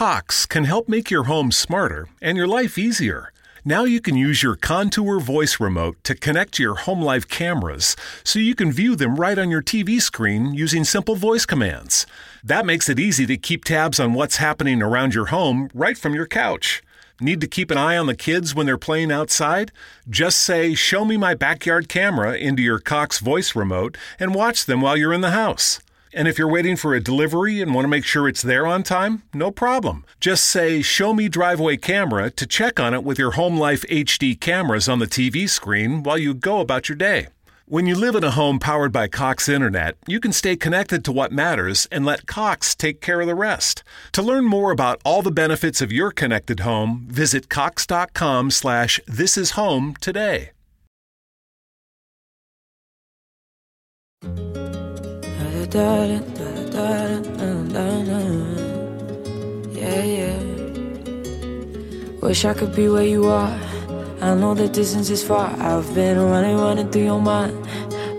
Cox can help make your home smarter and your life easier. Now you can use your Contour voice remote to connect to your home life cameras so you can view them right on your TV screen using simple voice commands. That makes it easy to keep tabs on what's happening around your home right from your couch. Need to keep an eye on the kids when they're playing outside? Just say, Show me my backyard camera into your Cox voice remote and watch them while you're in the house. And if you're waiting for a delivery and want to make sure it's there on time, no problem. Just say, Show me driveway camera to check on it with your Home Life HD cameras on the TV screen while you go about your day. When you live in a home powered by Cox Internet, you can stay connected to what matters and let Cox take care of the rest. To learn more about all the benefits of your connected home, visit cox.com slash this is home today. Yeah, yeah. Wish I could be where you are. I know the distance is far. I've been running, running through your mind.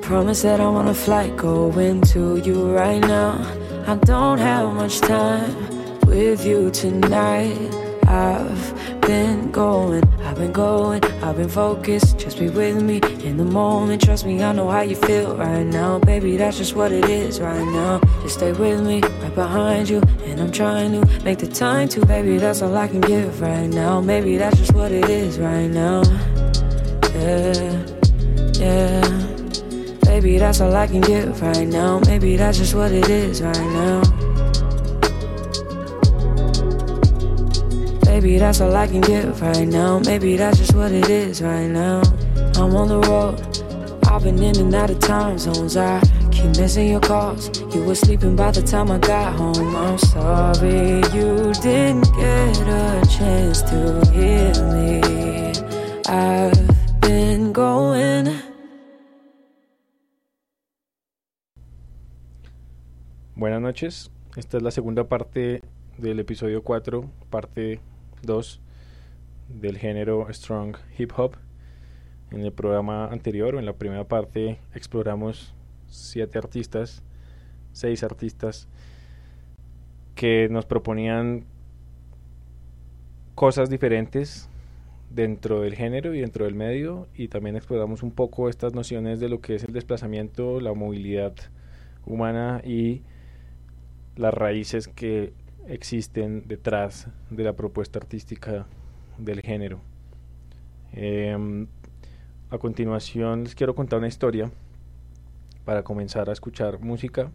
Promise that I'm on a flight going to you right now. I don't have much time with you tonight. I've been going, I've been going, I've been focused. Just be with me in the moment. Trust me, I know how you feel right now. Baby, that's just what it is right now. Just stay with me, right behind you. And I'm trying to make the time to, baby, that's all I can give right now. Maybe that's just what it is right now. Yeah, yeah. Baby, that's all I can give right now. Maybe that's just what it is right now. Baby, that's all I can give right now. Maybe that's just what it is right now. I'm on the road. I've been in and out of time zones. I keep missing your calls. You were sleeping by the time I got home. I'm sorry you didn't get a chance to hear me. I've been going. Buenas noches. Esta es la segunda parte del episodio 4, parte 2 del género Strong Hip Hop. En el programa anterior, o en la primera parte, exploramos siete artistas, seis artistas que nos proponían cosas diferentes dentro del género y dentro del medio y también exploramos un poco estas nociones de lo que es el desplazamiento, la movilidad humana y las raíces que existen detrás de la propuesta artística del género. Em, a continuación les quiero contar una historia para comenzar a escuchar música.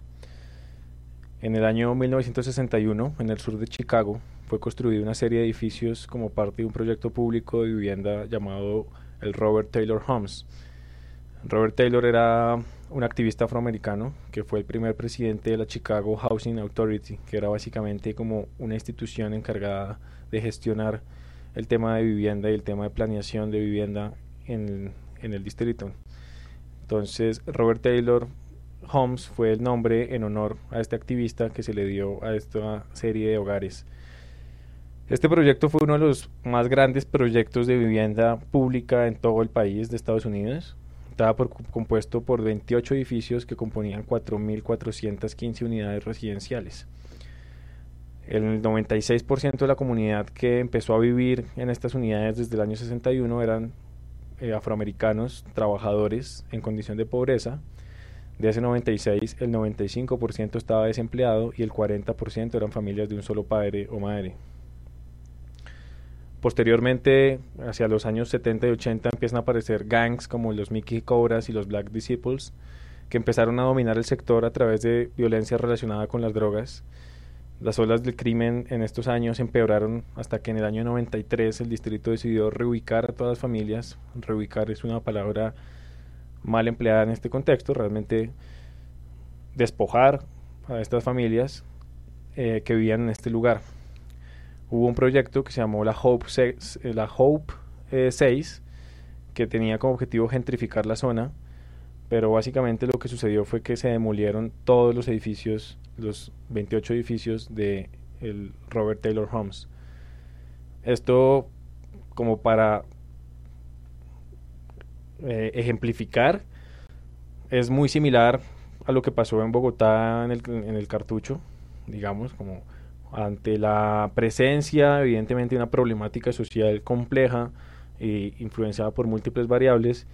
En el año 1961, en el sur de Chicago, fue construida una serie de edificios como parte de un proyecto público de vivienda llamado el Robert Taylor Homes. Robert Taylor era un activista afroamericano que fue el primer presidente de la Chicago Housing Authority, que era básicamente como una institución encargada de gestionar el tema de vivienda y el tema de planeación de vivienda en, en el distrito. Entonces, Robert Taylor Homes fue el nombre en honor a este activista que se le dio a esta serie de hogares. Este proyecto fue uno de los más grandes proyectos de vivienda pública en todo el país de Estados Unidos estaba compuesto por 28 edificios que componían 4.415 unidades residenciales. El 96% de la comunidad que empezó a vivir en estas unidades desde el año 61 eran eh, afroamericanos, trabajadores en condición de pobreza. De ese 96, el 95% estaba desempleado y el 40% eran familias de un solo padre o madre. Posteriormente, hacia los años 70 y 80, empiezan a aparecer gangs como los Mickey Cobras y los Black Disciples, que empezaron a dominar el sector a través de violencia relacionada con las drogas. Las olas del crimen en estos años empeoraron hasta que en el año 93 el distrito decidió reubicar a todas las familias. Reubicar es una palabra mal empleada en este contexto, realmente despojar a estas familias eh, que vivían en este lugar hubo un proyecto que se llamó la Hope, 6, eh, la Hope 6, eh, que tenía como objetivo gentrificar la zona, pero básicamente lo que sucedió fue que se demolieron todos los edificios, los 28 edificios de el Robert Taylor Homes. Esto como para eh, ejemplificar es muy similar a lo que pasó en Bogotá en el, en el cartucho, digamos, como ante la presencia, evidentemente, de una problemática social compleja e influenciada por múltiples variables,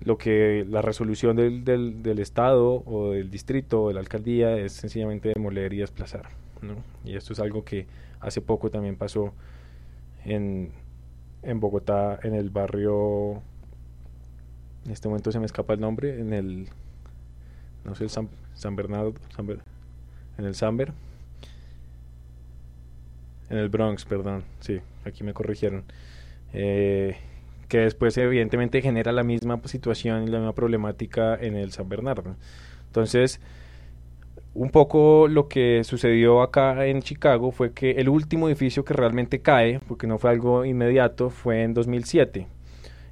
lo que la resolución del, del, Estado o del distrito o de la alcaldía es sencillamente demoler y desplazar. ¿no? Y esto es algo que hace poco también pasó en, en Bogotá, en el barrio, en este momento se me escapa el nombre, en el, no sé, el San, Bernardo, San en el Samber, en el Bronx, perdón, sí, aquí me corrigieron. Eh, que después evidentemente genera la misma situación y la misma problemática en el San Bernardo. Entonces, un poco lo que sucedió acá en Chicago fue que el último edificio que realmente cae, porque no fue algo inmediato, fue en 2007.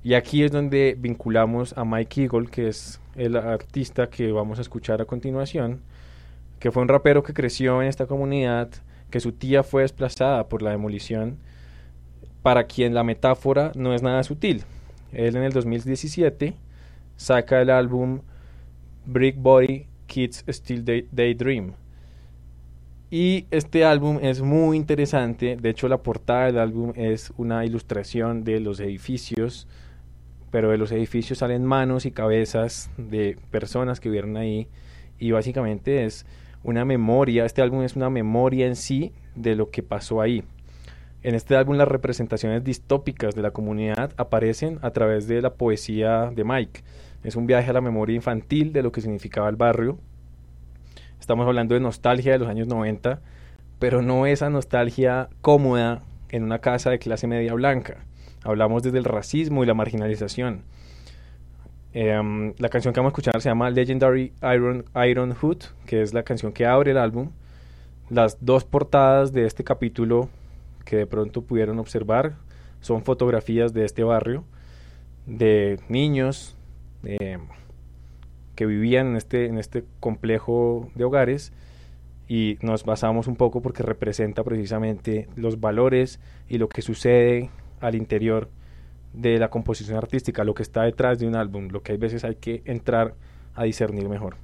Y aquí es donde vinculamos a Mike Eagle, que es el artista que vamos a escuchar a continuación, que fue un rapero que creció en esta comunidad, que su tía fue desplazada por la demolición para quien la metáfora no es nada sutil. Él en el 2017 saca el álbum Brick Body Kids Still Daydream. Y este álbum es muy interesante, de hecho la portada del álbum es una ilustración de los edificios, pero de los edificios salen manos y cabezas de personas que vivieron ahí y básicamente es una memoria, este álbum es una memoria en sí de lo que pasó ahí. En este álbum las representaciones distópicas de la comunidad aparecen a través de la poesía de Mike. Es un viaje a la memoria infantil de lo que significaba el barrio. Estamos hablando de nostalgia de los años 90, pero no esa nostalgia cómoda en una casa de clase media blanca. Hablamos desde el racismo y la marginalización. Em, la canción que vamos a escuchar se llama Legendary Iron, Iron Hood, que es la canción que abre el álbum. Las dos portadas de este capítulo que de pronto pudieron observar son fotografías de este barrio, de niños que vivían en este, en este complejo de hogares y nos basamos un poco porque representa precisamente los valores y lo que sucede al interior de la composición artística, lo que está detrás de un álbum, lo que hay veces hay que entrar a discernir mejor.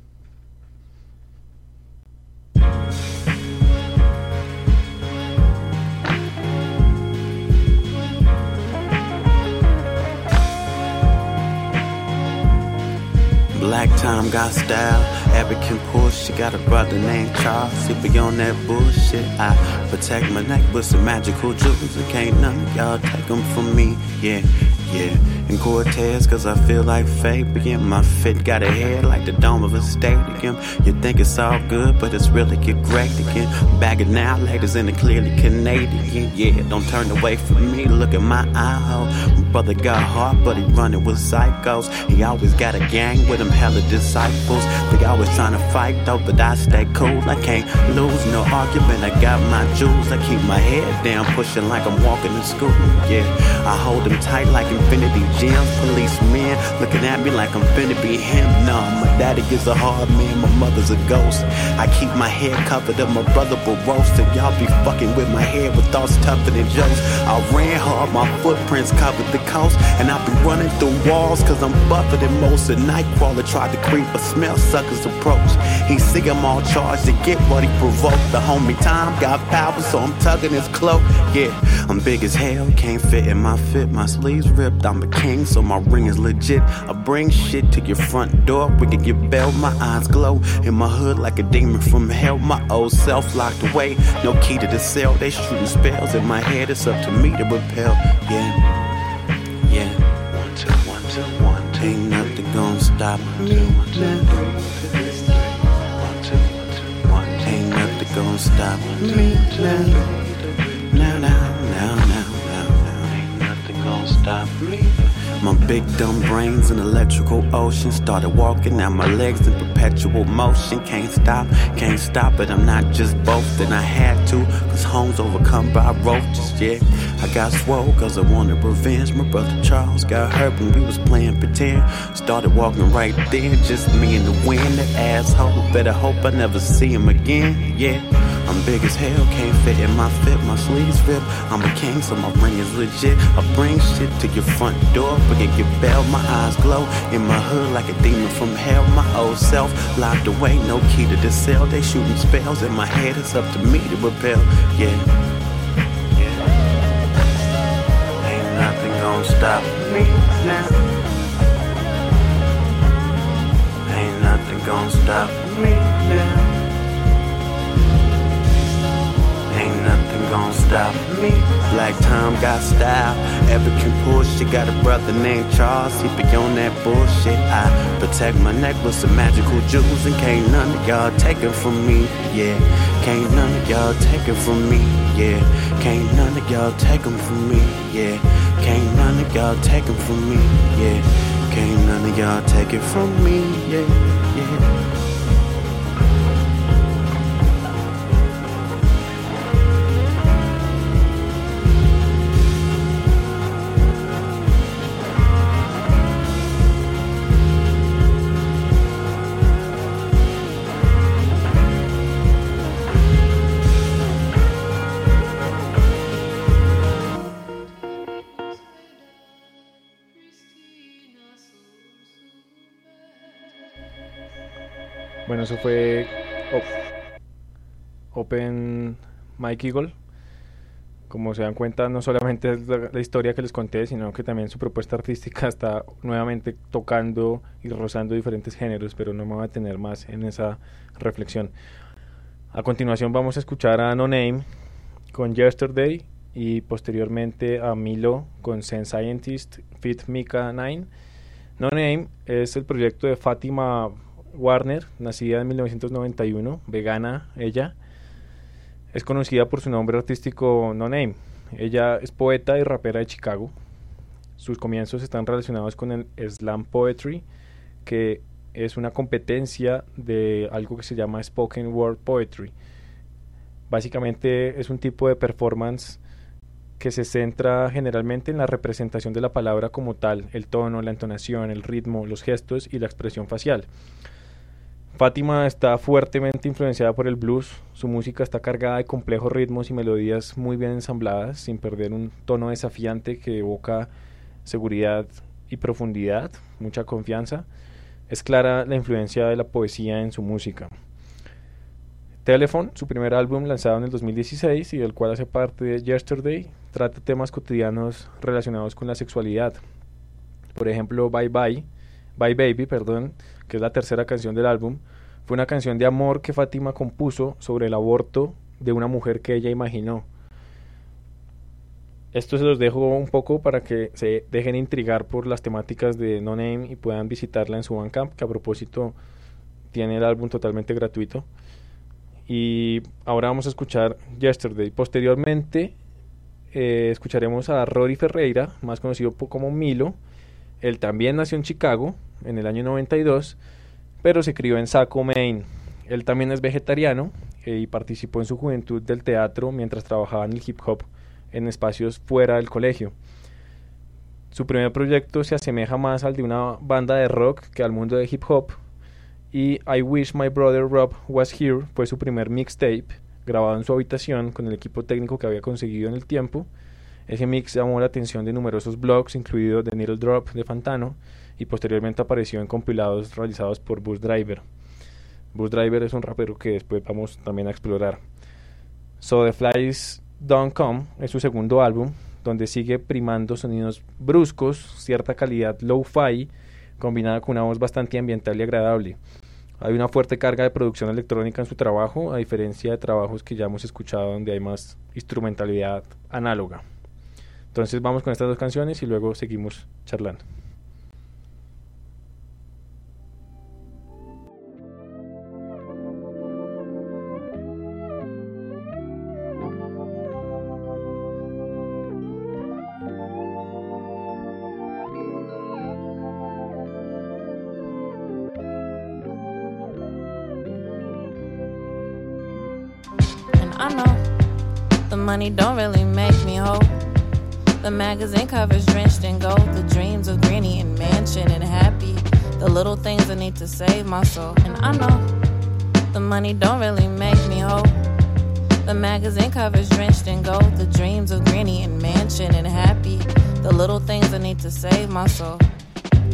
Black time got style, Abby can push. She got a brother named Charles. He be on that bullshit. I protect my neck with some magical jewels. And can't none of y'all take them from me. Yeah, yeah in Cortez, cause I feel like Fabian. My fit got a head like the dome of a stadium. You think it's all good, but it's really get great again. Bag ladies, and it clearly Canadian. Yeah, don't turn away from me, look at my eye hole. My brother got heart, but he running with psychos. He always got a gang with him, hella disciples. They always trying to fight though, but I stay cool. I can't lose no argument. I got my jewels, I keep my head down, pushing like I'm walking to school. Yeah, I hold them tight like infinity gems, policemen looking at me like I'm finna be him. Nah, my daddy is a hard man, my mother's a ghost. I keep my head covered up, my brother will roast, y'all be fucking with my head with thoughts tougher than jokes. I ran hard, my footprints covered the coast, and I be running through walls, cause I'm buffer than most. A nightcrawler tried to creep, but smell suckers approach. He see I'm all charged to get what he provoked. The homie time got power, so I'm tugging his cloak. Yeah, I'm big as hell, can't fit in my fit, my sleeves ripped. I'm a king so my ring is legit. I bring shit to your front door, we can get bail. My eyes glow in my hood like a demon from hell. My old self locked away, no key to the cell. They shooting spells in my head, it's up to me to repel. Yeah, yeah. One, two, one, two, one, two. Ain't nothing gonna stop me gonna stop me now. Now, now, now, now, now. Ain't nothing gonna stop me. My big dumb brains in electrical ocean started walking now my legs in perpetual motion. Can't stop, can't stop it. I'm not just boasting. I had to, cause home's overcome by roaches. Yeah, I got swole cause I wanted revenge. My brother Charles got hurt when we was playing pretend. Started walking right there, just me and the wind. That asshole, better hope I never see him again. Yeah. I'm big as hell, can't fit in my fit, my sleeves rip. I'm a king, so my ring is legit. I bring shit to your front door, forget your bell, my eyes glow. In my hood like a demon from hell, my old self locked away, no key to the cell. They shooting spells in my head, it's up to me to repel. Yeah. yeah. Gonna stop me now. Ain't nothing gonna stop me now. Ain't nothing gonna stop me. Black Tom got style. Ever can push. Got a brother named Charles. He be on that bullshit. I protect my neck with some magical jewels, and can't none of y'all take it from me. Yeah, can't none of y'all take it from me. Yeah, can't none of y'all take them from me. Yeah, can't none of y'all take them from me. Yeah, can't none of y'all take it from me. Yeah, yeah. Eso fue Open Mike Eagle. Como se dan cuenta, no solamente es la, la, historia que les conté, sino que también su propuesta artística está nuevamente tocando y rozando diferentes géneros, pero no me voy a tener más en esa reflexión. A continuación vamos a escuchar a No Name con Yesterday y posteriormente a Milo con Zen Scientist Fit Mika 9. No Name es el proyecto de Fátima Warner, nacida en 1991, vegana ella, es conocida por su nombre artístico No Name. Ella es poeta y rapera de Chicago. Sus comienzos están relacionados con el slam poetry, que es una competencia de algo que se llama spoken word poetry. Básicamente es un tipo de performance que se centra generalmente en la representación de la palabra como tal, el tono, la entonación, el ritmo, los gestos y la expresión facial. Fátima está fuertemente influenciada por el blues, su música está cargada de complejos ritmos y melodías muy bien ensambladas, sin perder un tono desafiante que evoca seguridad y profundidad, mucha confianza. Es clara la influencia de la poesía en su música. Telephone, su primer álbum lanzado en el 2016 y del cual hace parte de Yesterday, trata temas cotidianos relacionados con la sexualidad. Por ejemplo, Bye Bye, Bye Baby, perdón, que es la tercera canción del álbum, fue una canción de amor que Fátima compuso sobre el aborto de una mujer que ella imaginó. Esto se los dejo un poco para que se dejen intrigar por las temáticas de No Name y puedan visitarla en su Bandcamp, que a propósito tiene el álbum totalmente gratuito. Y ahora vamos a escuchar Yesterday. Posteriormente eh, escucharemos a Rory Ferreira, más conocido como Milo. Él también nació en Chicago en el año 92, pero se crió en Saco, Maine. Él también es vegetariano eh, y participó en su juventud del teatro mientras trabajaba en el hip hop en espacios fuera del colegio. Su primer proyecto se asemeja más al de una banda de rock que al mundo de hip hop. Y I Wish My Brother Rob Was Here fue su primer mixtape, grabado en su habitación con el equipo técnico que había conseguido en el tiempo. Ese mix llamó la atención de numerosos blogs, incluido The Needle Drop de Fantano, y posteriormente apareció en compilados realizados por Bus Driver. Bus Driver es un rapero que después vamos también a explorar. So The Flies Don't Come es su segundo álbum, donde sigue primando sonidos bruscos, cierta calidad low-fi, combinada con una voz bastante ambiental y agradable. Hay una fuerte carga de producción electrónica en su trabajo, a diferencia de trabajos que ya hemos escuchado donde hay más instrumentalidad análoga. Entonces vamos con estas dos canciones y luego seguimos charlando. Money don't really make me whole. The magazine covers drenched in gold. The dreams of granny and mansion and happy. The little things I need to save my soul. And I know the money don't really make me whole. The magazine covers drenched in gold. The dreams of Granny and Mansion and Happy. The little things I need to save my soul.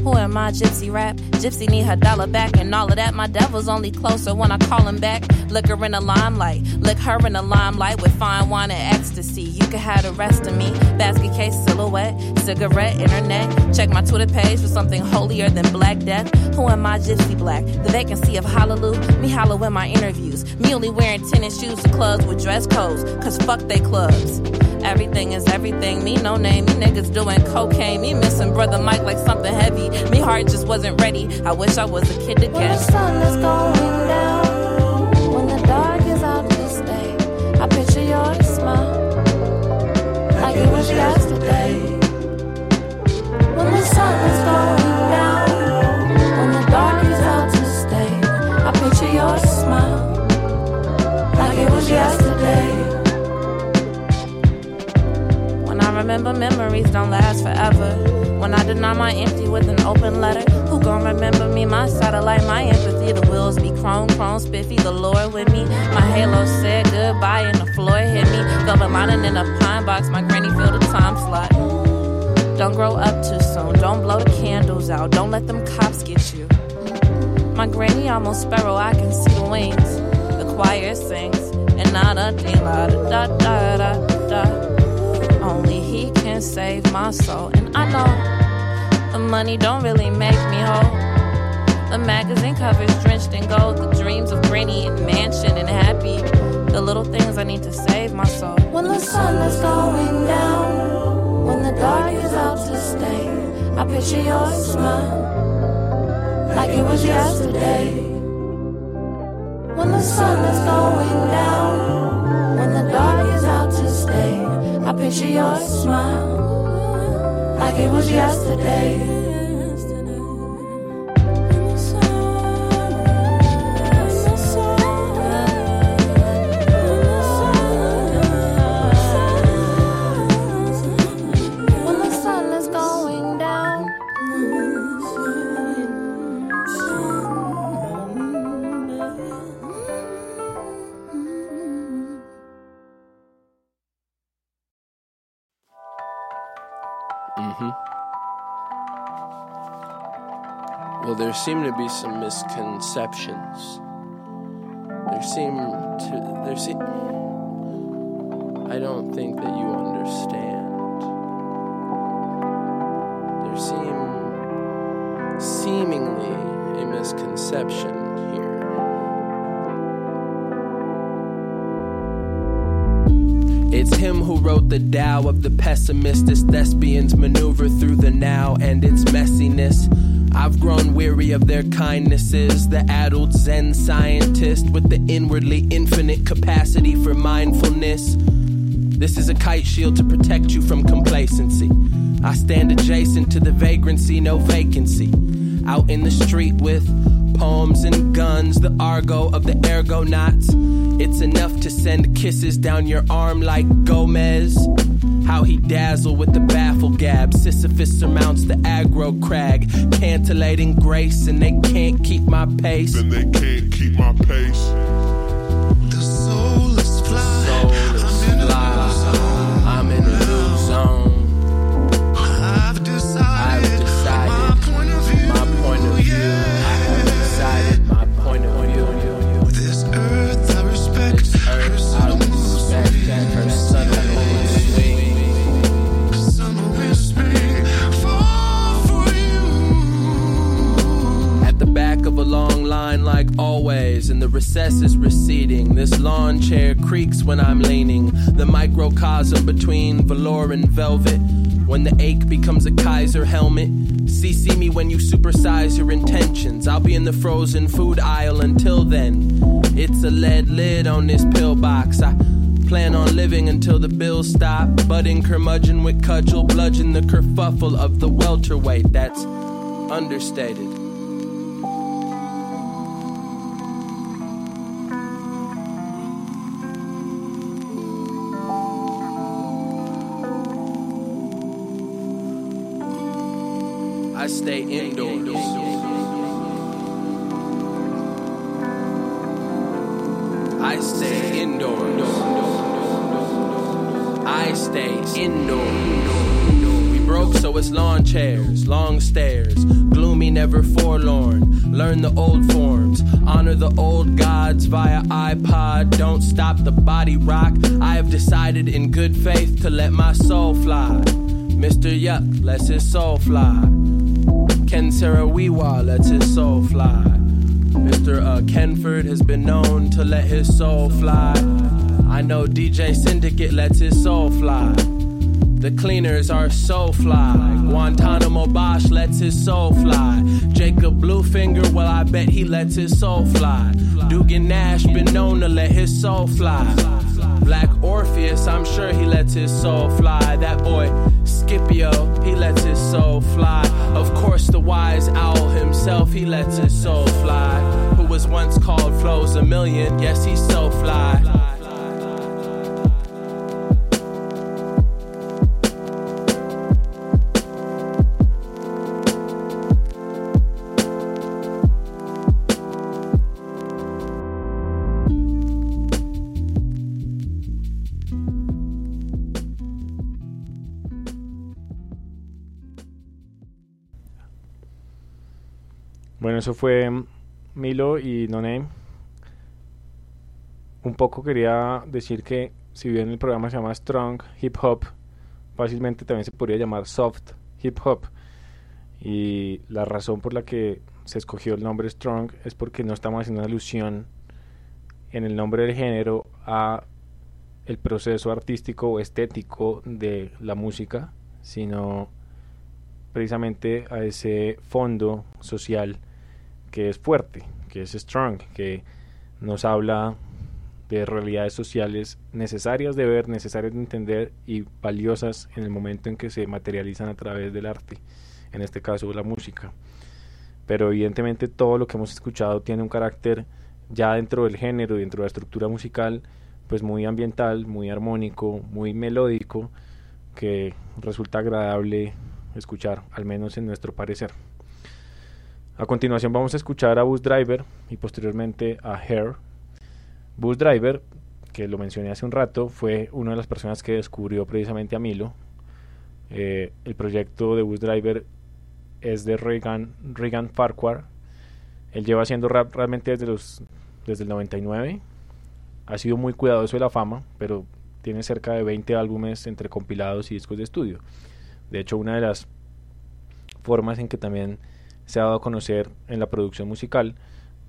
Who am I, Gypsy Rap? Gypsy need her dollar back and all of that. My devil's only closer when I call him back. Lick her in the limelight, lick her in the limelight with fine wine and ecstasy. You can have the rest of me. Basket case, silhouette, cigarette, internet. Check my Twitter page for something holier than Black Death. Who am I, Gypsy Black? The vacancy of Hallelujah. Me hollow in my interviews. Me only wearing tennis shoes to clubs with dress codes. Cause fuck they clubs. Everything is everything. Me no name. Me niggas doing cocaine. Me missing brother Mike like something heavy. Me heart just wasn't ready. I wish I was a kid again. When the sun is going down, remember memories don't last forever. When I deny my empty with an open letter, who gon' remember me? My satellite, my empathy. The wheels be chrome, chrome, spiffy. The Lord with me. My halo said goodbye and the floor hit me. Velvet lining in a pine box. My granny filled the time slot. Don't grow up too soon. Don't blow the candles out. Don't let them cops get you. My granny almost sparrow. I can see the wings. The choir sings. And not a da da da da da. Only he can save my soul. And I know the money don't really make me whole. The magazine covers drenched in gold. The dreams of Granny and Mansion and Happy. The little things I need to save my soul. When the sun is going down, when the dark is out to stay, I picture your smile like it was yesterday. When the sun is going down, picture your smile like it was yesterday. Mm-hmm. Well, there seem to be some misconceptions. There seem to there seem. I don't think that you understand. There seem seemingly a misconception It's him who wrote the Tao of the pessimistest thespians maneuver through the now and its messiness. I've grown weary of their kindnesses, the addled Zen scientist with the inwardly infinite capacity for mindfulness. This is a kite shield to protect you from complacency. I stand adjacent to the vagrancy, no vacancy. Out in the street with poems and guns, the argo of the ergonauts. It's enough to send kisses down your arm like Gomez. How he dazzle with the baffle gab. Sisyphus surmounts the aggro crag. Cantillating grace, and they can't keep my pace. Then they can't keep my pace. Creaks when I'm leaning. The microcosm between velour and velvet. When the ache becomes a Kaiser helmet. CC me when you supersize your intentions. I'll be in the frozen food aisle until then. It's a lead lid on this pillbox. I plan on living until the bills stop. Budding curmudgeon with cudgel, bludgeon the kerfuffle of the welterweight. That's understated. Stay indoors. I stay indoors. I stay indoors. We broke, so it's lawn chairs, long stairs, gloomy, never forlorn. Learn the old forms, honor the old gods via iPod. Don't stop the body rock. I have decided in good faith to let my soul fly. Mr. Yuck lets his soul fly. Ken Sarawiwa lets his soul fly. Mr. Uh, Kenford has been known to let his soul fly. I know DJ Syndicate lets his soul fly. The cleaners are so fly. Guantanamo Bosch lets his soul fly. Jacob Bluefinger, well, I bet he lets his soul fly. Dugan Nash been known to let his soul fly. Black I'm sure he lets his soul fly. That boy Scipio, he lets his soul fly. Of course, the wise owl himself, he lets his soul fly. Who was once called Flows a Million, yes, he's so fly. Eso fue Milo y No Name. Un poco quería decir que si bien el programa se llama Strong Hip Hop, fácilmente también se podría llamar Soft Hip Hop. Y la razón por la que se escogió el nombre Strong es porque no estamos haciendo alusión en el nombre del género a el proceso artístico o estético de la música, sino precisamente a ese fondo social que es fuerte, que es strong, que nos habla de realidades sociales necesarias de ver, necesarias de entender y valiosas en el momento en que se materializan a través del arte, en este caso la música. Pero evidentemente todo lo que hemos escuchado tiene un carácter ya dentro del género, dentro de la estructura musical, pues muy ambiental, muy armónico, muy melódico, que resulta agradable escuchar, al menos en nuestro parecer. A continuación vamos a escuchar a Bus Driver y posteriormente a Hair. Bus Driver, que lo mencioné hace un rato, fue una de las personas que descubrió precisamente a Milo. Eh, el proyecto de Bus Driver es de Regan, Regan Farquhar. Él lleva haciendo rap realmente desde, los, desde el 99. Ha sido muy cuidadoso de la fama, pero tiene cerca de 20 álbumes entre compilados y discos de estudio. De hecho, una de las formas en que también se ha dado a conocer en la producción musical,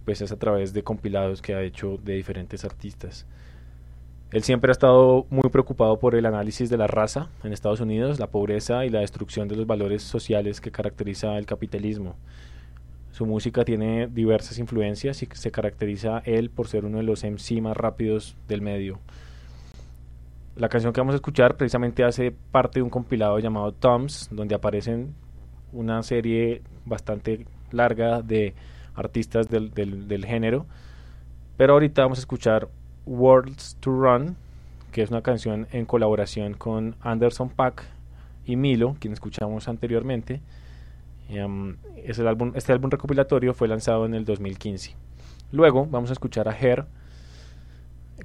pues es a través de compilados que ha hecho de diferentes artistas. Él siempre ha estado muy preocupado por el análisis de la raza en Estados Unidos, la pobreza y la destrucción de los valores sociales que caracteriza el capitalismo. Su música tiene diversas influencias y se caracteriza él por ser uno de los MC más rápidos del medio. La canción que vamos a escuchar precisamente hace parte de un compilado llamado Toms, donde aparecen una serie bastante larga de artistas del, del, género. Pero ahorita vamos a escuchar Worlds to Run, que es una canción en colaboración con Anderson Pack y Milo, quien escuchamos anteriormente. Um, es el álbum, este álbum recopilatorio fue lanzado en el 2015. Luego vamos a escuchar a Her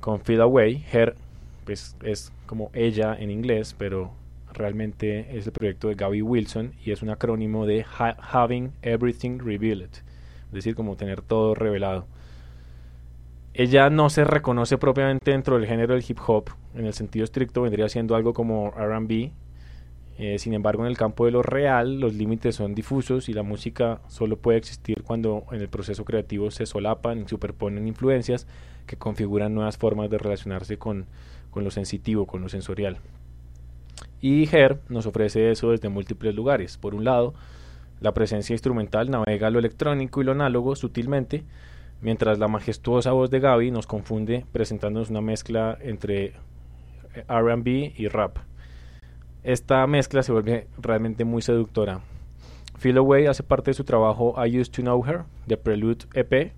con Feel Away. Her pues, es como ella en inglés, pero realmente es el proyecto de Gaby Wilson y es un acrónimo de ha Having Everything Revealed, es decir, como tener todo revelado. Ella no se reconoce propiamente dentro del género del hip hop, en el sentido estricto vendría siendo algo como RB, eh, sin embargo en el campo de lo real los límites son difusos y la música solo puede existir cuando en el proceso creativo se solapan y superponen influencias que configuran nuevas formas de relacionarse con, con lo sensitivo, con lo sensorial. Y Her nos ofrece eso desde múltiples lugares. Por un lado, la presencia instrumental navega lo electrónico y lo análogo sutilmente, mientras la majestuosa voz de Gaby nos confunde presentándonos una mezcla entre RB y rap. Esta mezcla se vuelve realmente muy seductora. Feel Away hace parte de su trabajo I Used to Know Her, de Prelude EP.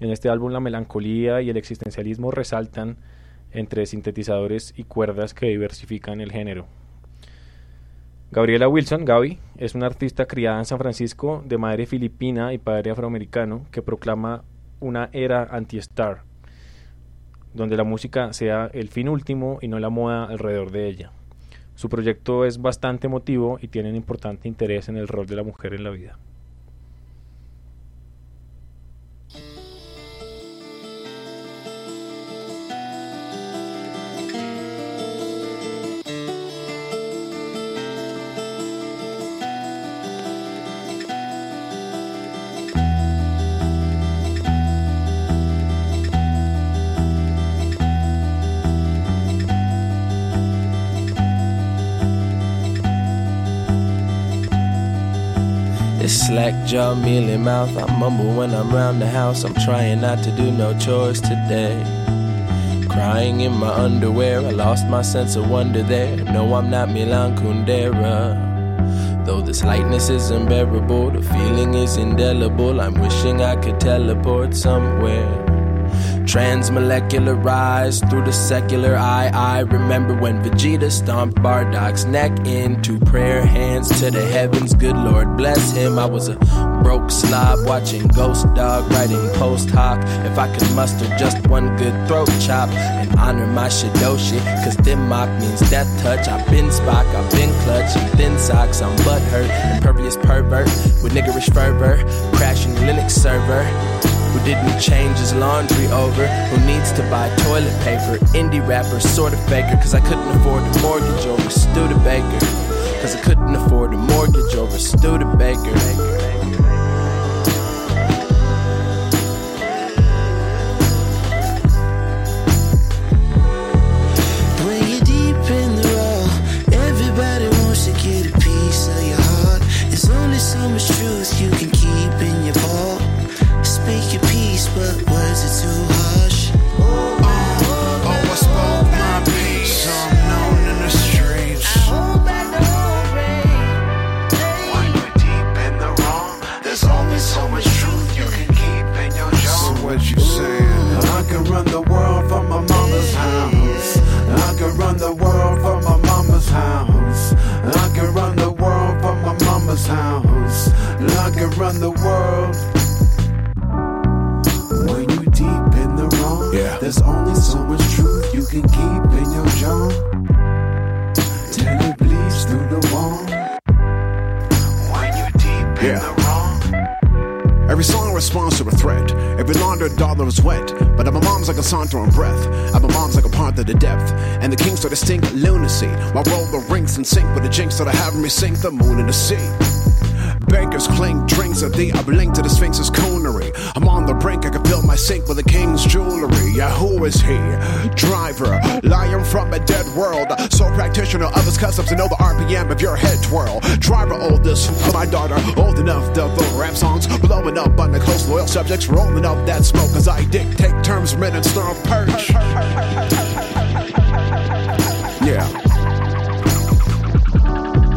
En este álbum la melancolía y el existencialismo resaltan entre sintetizadores y cuerdas que diversifican el género. Gabriela Wilson, Gaby, es una artista criada en San Francisco de madre filipina y padre afroamericano que proclama una era anti-star, donde la música sea el fin último y no la moda alrededor de ella. Su proyecto es bastante emotivo y tiene un importante interés en el rol de la mujer en la vida. Slack jaw, mealy mouth. I mumble when I'm round the house. I'm trying not to do no chores today. Crying in my underwear, I lost my sense of wonder there. No, I'm not Milan Kundera. Though this lightness is unbearable, the feeling is indelible. I'm wishing I could teleport somewhere. Transmolecularized through the secular eye. I remember when Vegeta stomped Bardock's neck into prayer hands to the heavens. Good Lord bless him. I was a broke slob watching Ghost Dog writing post hoc. If I could muster just one good throat chop and honor my Shidoshi, cause Dimmock means death touch. I've been Spock, I've been clutch, and thin socks. I'm butthurt, impervious pervert with niggerish fervor, crashing Linux server who didn't change his laundry over, who needs to buy toilet paper, indie rapper, sort of faker, cause I couldn't afford a mortgage over Studebaker. Cause I couldn't afford a mortgage over Studebaker. In sync with the jinx that I have me sink the moon in the sea. Bakers clink drinks of thee. I blink to the Sphinx's coonery. I'm on the brink, I can fill my sink with the king's jewelry. Yeah, who is he? Driver, lion from a dead world. Sole practitioner of his customs to know the RPM of your head twirl. Driver oldest, my daughter, old enough to vote rap songs. Blowing up on the coast, loyal subjects, rolling up that smoke as I dictate terms, minutes, throw perch. Yeah.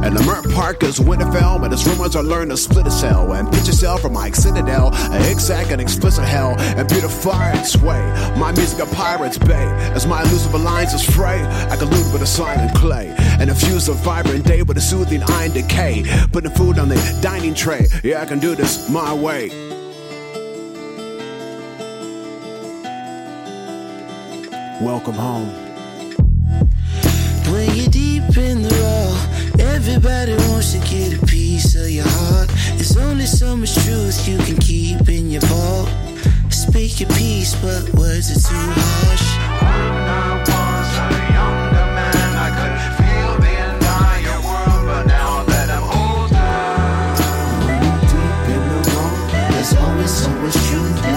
And the Mert Park is Winterfell, but his rumors are learned to split a cell and pitch cell from Mike Citadel, a exact and explicit hell, and beautify and Way, My music a pirate's bay, as my elusive alliance is fray. I collude with a silent clay, and infuse a vibrant day with a soothing iron decay. Putting food on the dining tray, yeah, I can do this my way. Welcome home. When you're deep in the raw, everybody wants to get a piece of your heart. There's only so much truth you can keep in your vault. Speak your piece, but words are too harsh. When I was a younger man, I could feel the entire world, but now that I'm older, deep in the there's so much truth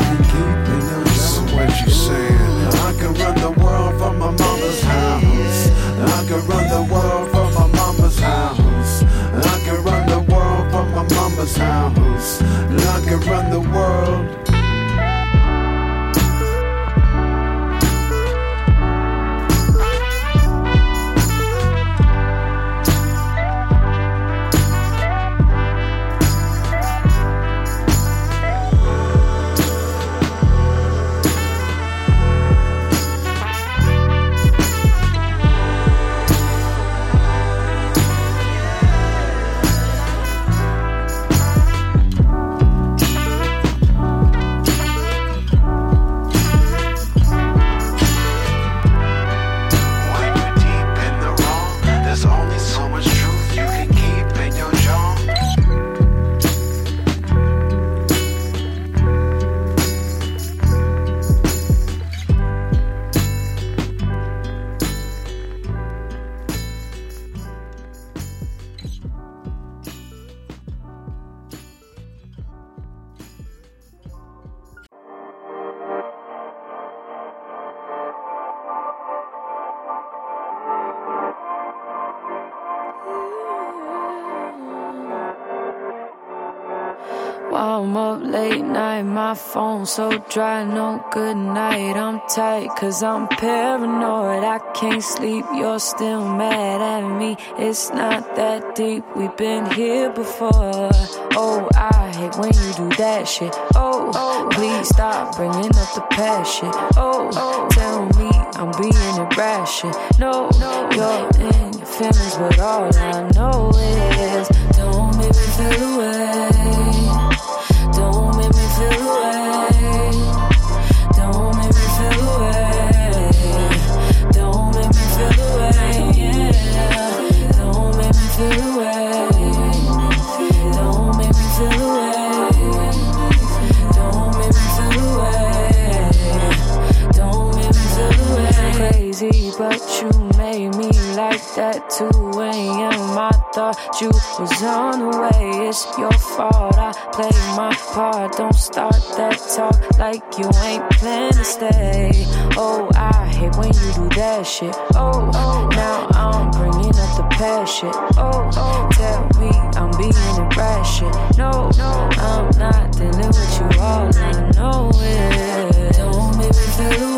Alzheimer's. Lung around the world. My phone so dry, no good night. I'm tight, cause I'm paranoid. I can't sleep, you're still mad at me. It's not that deep, we've been here before. Oh, I hate when you do that shit. Oh, please stop bringing up the past shit. Oh, tell me I'm being irrational. No, you're in your feelings, but all I know is don't make me feel away. Don't make me feel away. 2 a.m. I thought you was on the way. It's your fault. I play my part. Don't start that talk like you ain't plan to stay. Oh, I hate when you do that shit. Oh, oh now I'm bringing up the past shit. Oh, oh tell me I'm being irrational. No, no, I'm not dealing with you. All I know is don't make me feel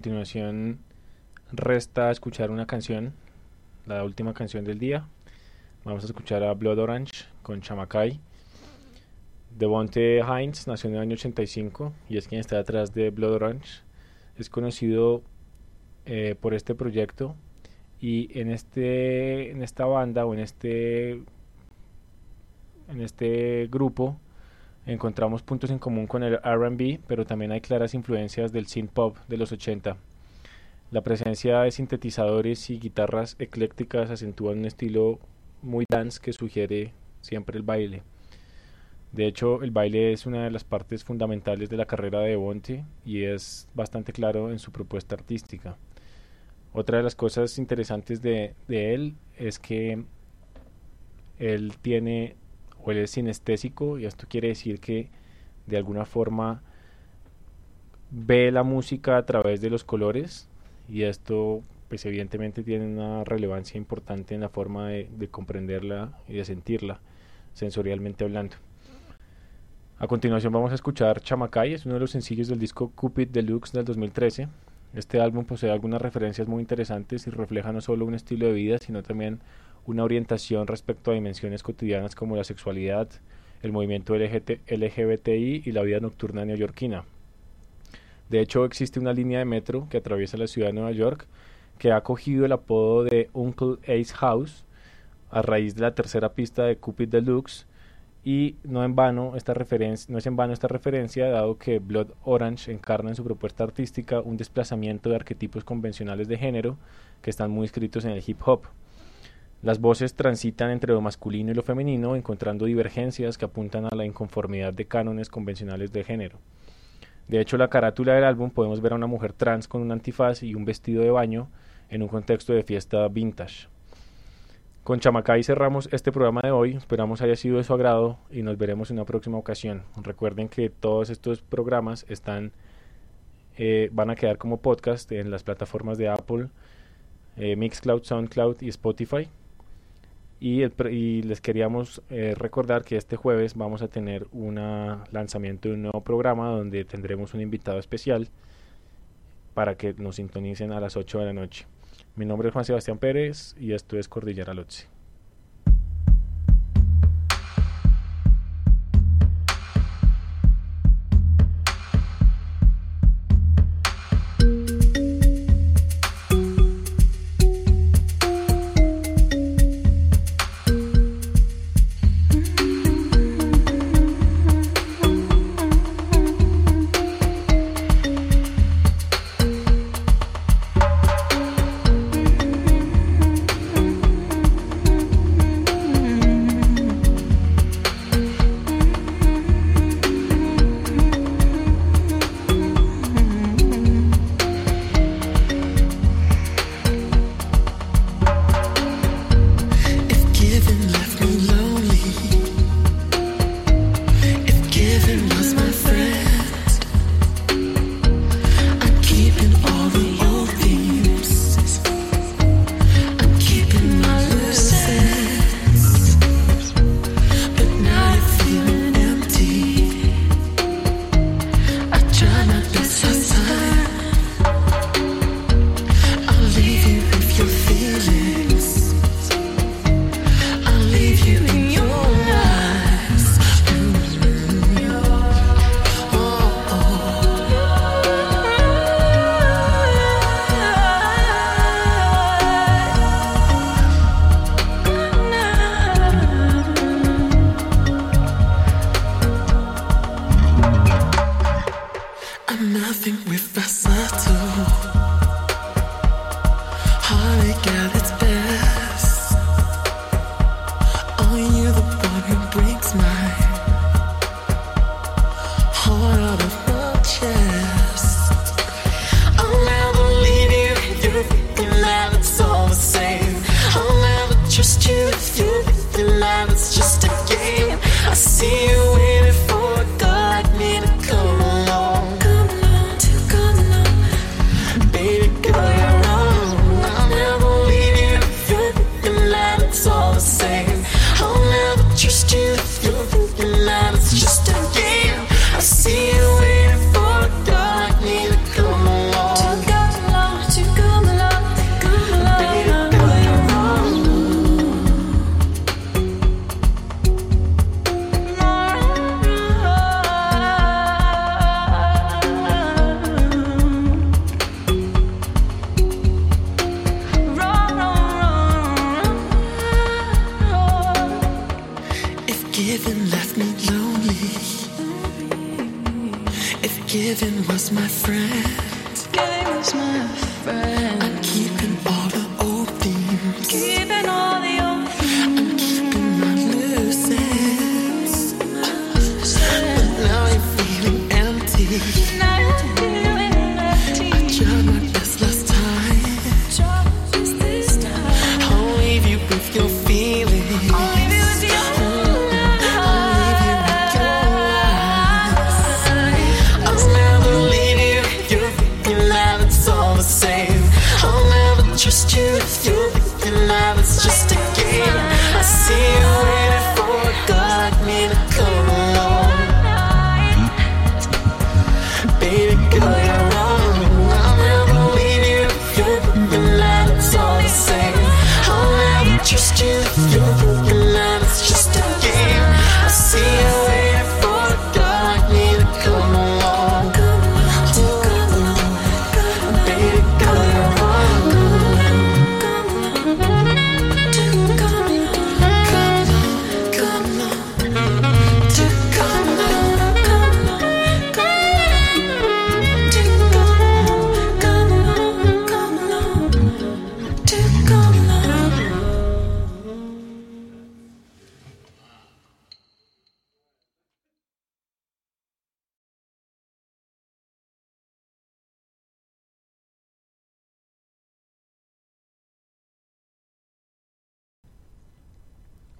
continuación resta escuchar una canción, la última canción del día. Vamos a escuchar a Blood Orange con Chamacay. Devonte Hines nació en el año 85 y es quien está detrás de Blood Orange. Es conocido eh, por este proyecto y en este en esta banda o en este en este grupo encontramos puntos en común con el RB, pero también hay claras influencias del synth pop de los 80. La presencia de sintetizadores y guitarras eclécticas acentúan un estilo muy dance que sugiere siempre el baile. De hecho, el baile es una de las partes fundamentales de la carrera de Bonte y es bastante claro en su propuesta artística. Otra de las cosas interesantes de, de él es que él tiene o él es sinestésico y esto quiere decir que de alguna forma ve la música a través de los colores y esto pues evidentemente tiene una relevancia importante en la forma de, de comprenderla y de sentirla sensorialmente hablando. A continuación vamos a escuchar Chamacay, es uno de los sencillos del disco Cupid Deluxe del 2013. Este álbum posee algunas referencias muy interesantes y refleja no solo un estilo de vida, sino también una orientación respecto a dimensiones cotidianas como la sexualidad, el movimiento LGBTI y la vida nocturna neoyorquina. De hecho, existe una línea de metro que atraviesa la ciudad de Nueva York que ha cogido el apodo de Uncle Ace House a raíz de la tercera pista de Cupid Deluxe y no en vano esta referencia no es en vano esta referencia dado que Blood Orange encarna en su propuesta artística un desplazamiento de arquetipos convencionales de género que están muy escritos en el hip hop. Las voces transitan entre lo masculino y lo femenino, encontrando divergencias que apuntan a la inconformidad de cánones convencionales de género. De hecho, la carátula del álbum podemos ver a una mujer trans con un antifaz y un vestido de baño en un contexto de fiesta vintage. Con Chamacay cerramos este programa de hoy, esperamos haya sido de su agrado y nos veremos en una próxima ocasión. Recuerden que todos estos programas están, eh, van a quedar como podcast en las plataformas de Apple, eh, Mixcloud, Soundcloud y Spotify. Y, el, y les queríamos eh, recordar que este jueves vamos a tener un lanzamiento de un nuevo programa donde tendremos un invitado especial para que nos sintonicen a las 8 de la noche. Mi nombre es Juan Sebastián Pérez y esto es Cordillera Lotse.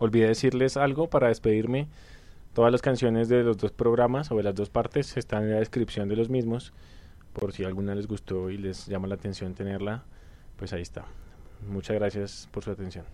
Olvidé decirles algo para despedirme. Todas las canciones de los dos programas o de las dos partes están en la descripción de los mismos. Por si alguna les gustó y les llama la atención tenerla, pues ahí está. Muchas gracias por su atención.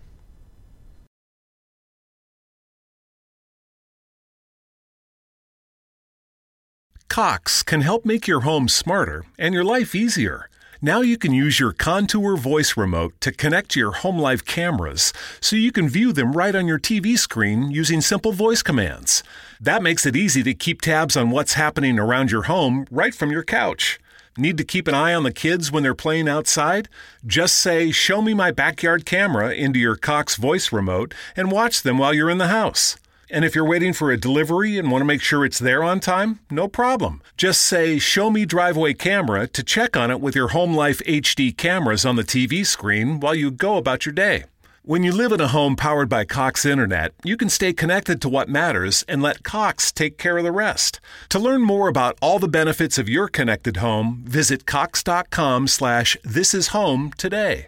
Cox can help make your home smarter and your life easier. Now you can use your Contour voice remote to connect to your home life cameras so you can view them right on your TV screen using simple voice commands. That makes it easy to keep tabs on what's happening around your home right from your couch. Need to keep an eye on the kids when they're playing outside? Just say, Show me my backyard camera into your Cox voice remote and watch them while you're in the house. And if you're waiting for a delivery and want to make sure it's there on time, no problem. Just say, Show me driveway camera to check on it with your Home Life HD cameras on the TV screen while you go about your day. When you live in a home powered by Cox Internet, you can stay connected to what matters and let Cox take care of the rest. To learn more about all the benefits of your connected home, visit cox.com slash this is home today.